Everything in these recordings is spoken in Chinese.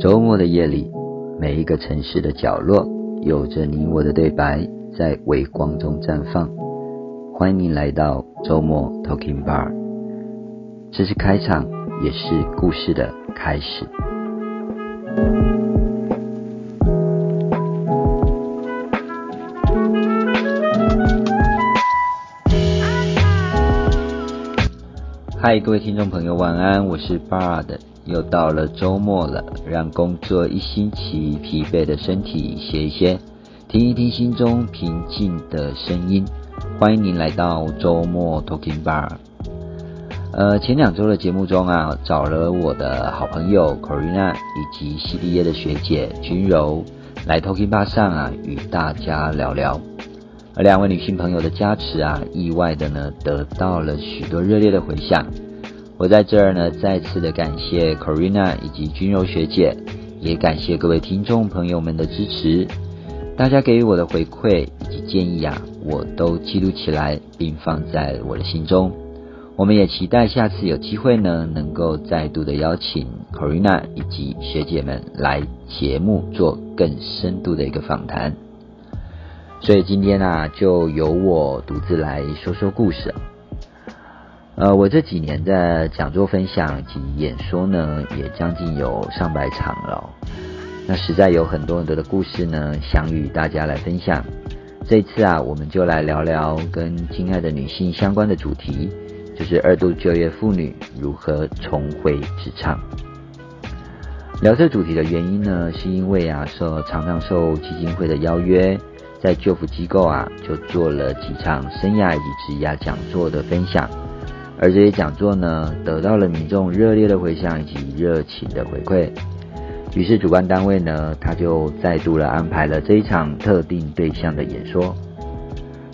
周末的夜里，每一个城市的角落，有着你我的对白，在微光中绽放。欢迎您来到周末 Talking Bar，这是开场，也是故事的开始。嗨，各位听众朋友，晚安，我是 Bard。又到了周末了，让工作一星期疲惫的身体歇一歇，听一听心中平静的声音。欢迎您来到周末 Talking Bar。呃，前两周的节目中啊，找了我的好朋友 Corina 以及 CDA 的学姐君柔来 Talking Bar 上啊，与大家聊聊。而两位女性朋友的加持啊，意外的呢，得到了许多热烈的回响。我在这儿呢，再次的感谢 Corina 以及君柔学姐，也感谢各位听众朋友们的支持。大家给予我的回馈以及建议啊，我都记录起来，并放在我的心中。我们也期待下次有机会呢，能够再度的邀请 Corina 以及学姐们来节目做更深度的一个访谈。所以今天啊，就由我独自来说说故事。呃，我这几年的讲座分享及演说呢，也将近有上百场了。那实在有很多很多的故事呢，想与大家来分享。这次啊，我们就来聊聊跟亲爱的女性相关的主题，就是二度就业妇女如何重回职场。聊这主题的原因呢，是因为啊，受常常受基金会的邀约，在救辅机构啊，就做了几场生涯以及职涯讲座的分享。而这些讲座呢，得到了民众热烈的回响以及热情的回馈。于是主办单位呢，他就再度了安排了这一场特定对象的演说。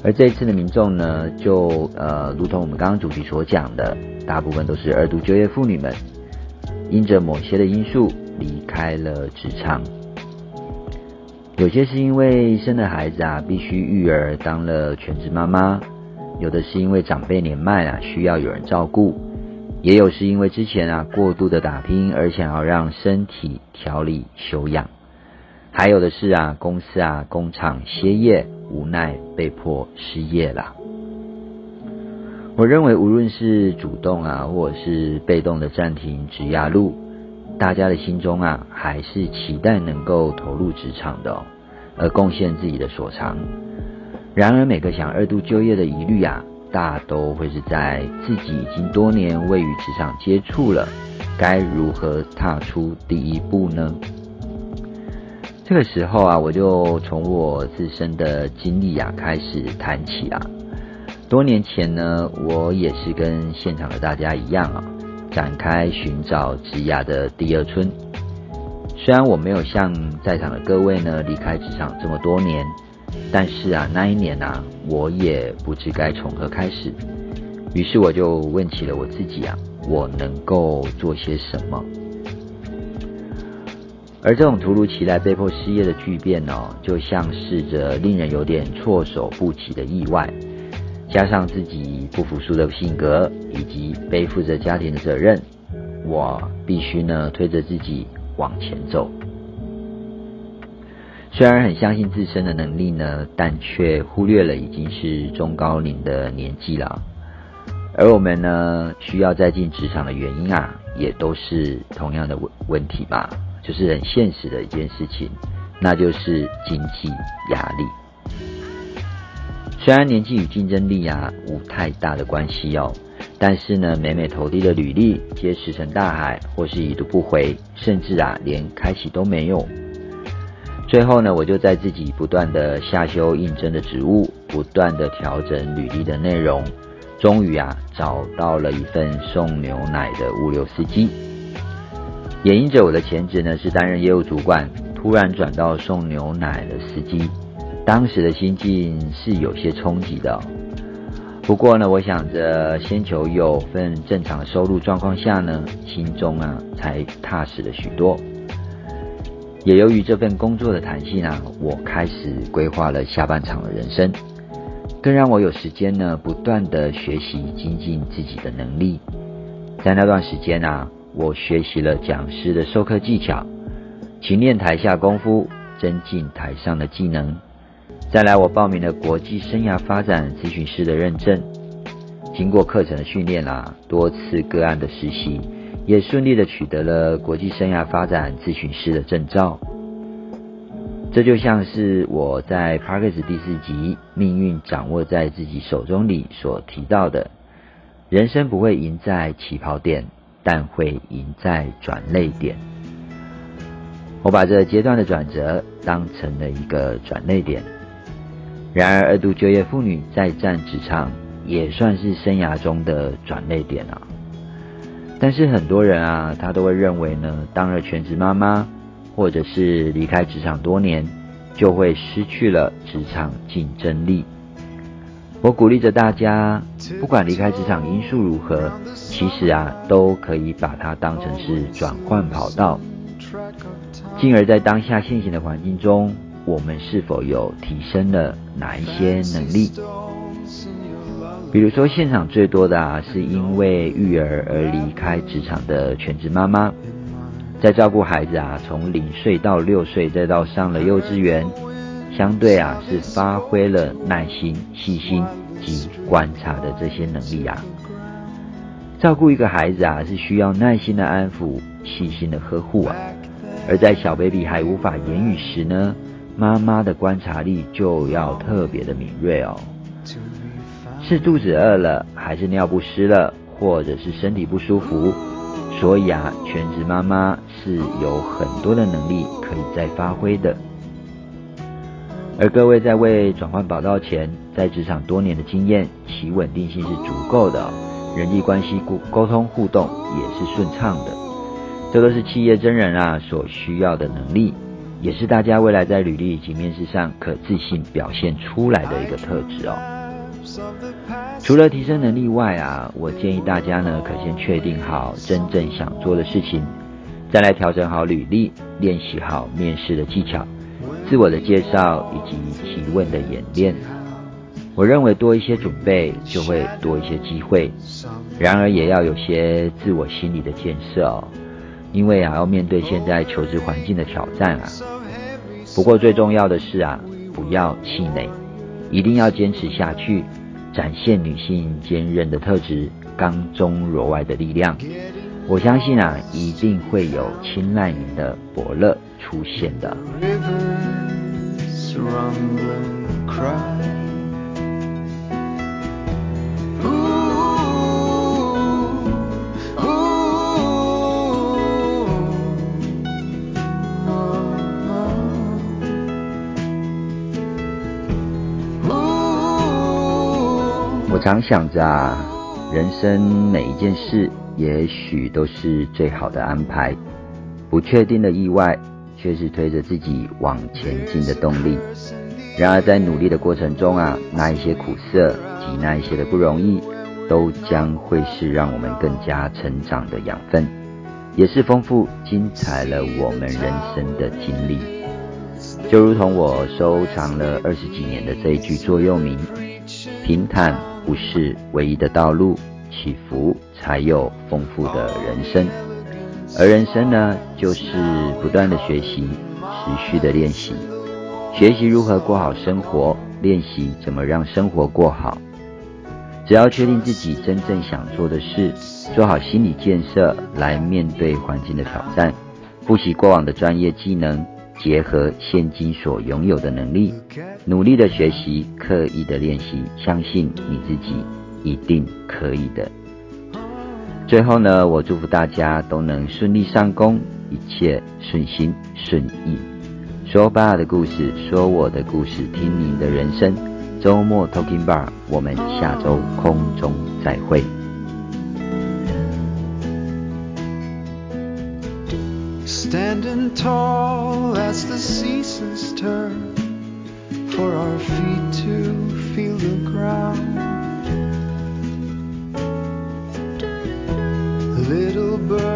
而这一次的民众呢，就呃，如同我们刚刚主题所讲的，大部分都是二度就业妇女们，因着某些的因素离开了职场。有些是因为生了孩子啊，必须育儿，当了全职妈妈。有的是因为长辈年迈啊，需要有人照顾；也有是因为之前啊过度的打拼而想要让身体调理休养；还有的是啊公司啊工厂歇业，无奈被迫失业了。我认为无论是主动啊，或者是被动的暂停职涯路，大家的心中啊还是期待能够投入职场的，哦而贡献自己的所长。然而，每个想二度就业的疑虑啊，大都会是在自己已经多年未与职场接触了，该如何踏出第一步呢？这个时候啊，我就从我自身的经历啊开始谈起啊。多年前呢，我也是跟现场的大家一样啊，展开寻找职涯的第二春。虽然我没有像在场的各位呢离开职场这么多年。但是啊，那一年啊，我也不知该从何开始，于是我就问起了我自己啊，我能够做些什么？而这种突如其来被迫失业的巨变呢，就像是着令人有点措手不及的意外，加上自己不服输的性格，以及背负着家庭的责任，我必须呢推着自己往前走。虽然很相信自身的能力呢，但却忽略了已经是中高龄的年纪了。而我们呢，需要再进职场的原因啊，也都是同样的问问题吧，就是很现实的一件事情，那就是经济压力。虽然年纪与竞争力啊无太大的关系哦，但是呢，每每投递的履历皆石沉大海，或是已读不回，甚至啊连开启都没有。最后呢，我就在自己不断的下修应征的职务，不断的调整履历的内容，终于啊找到了一份送牛奶的物流司机。也因着我的前职呢是担任业务主管，突然转到送牛奶的司机，当时的心境是有些冲击的。不过呢，我想着先求有份正常的收入状况下呢，心中啊才踏实了许多。也由于这份工作的弹性啊，我开始规划了下半场的人生，更让我有时间呢，不断的学习精进自己的能力。在那段时间啊，我学习了讲师的授课技巧，勤练台下功夫，增进台上的技能。再来，我报名了国际生涯发展咨询师的认证，经过课程的训练啊，多次个案的实习，也顺利的取得了国际生涯发展咨询师的证照。这就像是我在 p a r k e s 第四集“命运掌握在自己手中”里所提到的，人生不会赢在起跑点，但会赢在转泪点。我把这阶段的转折当成了一个转泪点。然而，二度就业妇女再战职场，也算是生涯中的转泪点啊。但是很多人啊，他都会认为呢，当了全职妈妈。或者是离开职场多年，就会失去了职场竞争力。我鼓励着大家，不管离开职场因素如何，其实啊，都可以把它当成是转换跑道，进而在当下现行的环境中，我们是否有提升了哪一些能力？比如说，现场最多的啊，是因为育儿而离开职场的全职妈妈。在照顾孩子啊，从零岁到六岁，再到上了幼稚园，相对啊是发挥了耐心、细心及观察的这些能力啊。照顾一个孩子啊，是需要耐心的安抚、细心的呵护啊。而在小 baby 还无法言语时呢，妈妈的观察力就要特别的敏锐哦。是肚子饿了，还是尿不湿了，或者是身体不舒服？所以啊，全职妈妈是有很多的能力可以再发挥的。而各位在为转换跑道前，在职场多年的经验，其稳定性是足够的，人际关系沟沟通互动也是顺畅的。这都是企业真人啊所需要的能力，也是大家未来在履历及面试上可自信表现出来的一个特质哦。除了提升能力外啊，我建议大家呢，可先确定好真正想做的事情，再来调整好履历，练习好面试的技巧、自我的介绍以及提问的演练。我认为多一些准备，就会多一些机会。然而也要有些自我心理的建设哦，因为啊，要面对现在求职环境的挑战啊。不过最重要的是啊，不要气馁，一定要坚持下去。展现女性坚韧的特质，刚中柔外的力量。我相信啊，一定会有青睐您的伯乐出现的。常想着啊，人生每一件事也许都是最好的安排，不确定的意外却是推着自己往前进的动力。然而在努力的过程中啊，那一些苦涩及那一些的不容易，都将会是让我们更加成长的养分，也是丰富精彩了我们人生的经历。就如同我收藏了二十几年的这一句座右铭：平坦。不是唯一的道路，起伏才有丰富的人生。而人生呢，就是不断的学习，持续的练习，学习如何过好生活，练习怎么让生活过好。只要确定自己真正想做的事，做好心理建设，来面对环境的挑战，复习过往的专业技能。结合现今所拥有的能力，努力的学习，刻意的练习，相信你自己一定可以的。最后呢，我祝福大家都能顺利上工，一切顺心顺意。说爸的故事，说我的故事，听您的人生。周末 Talking Bar，我们下周空中再会。Standing tall as the seasons turn for our feet to feel the ground. Little birds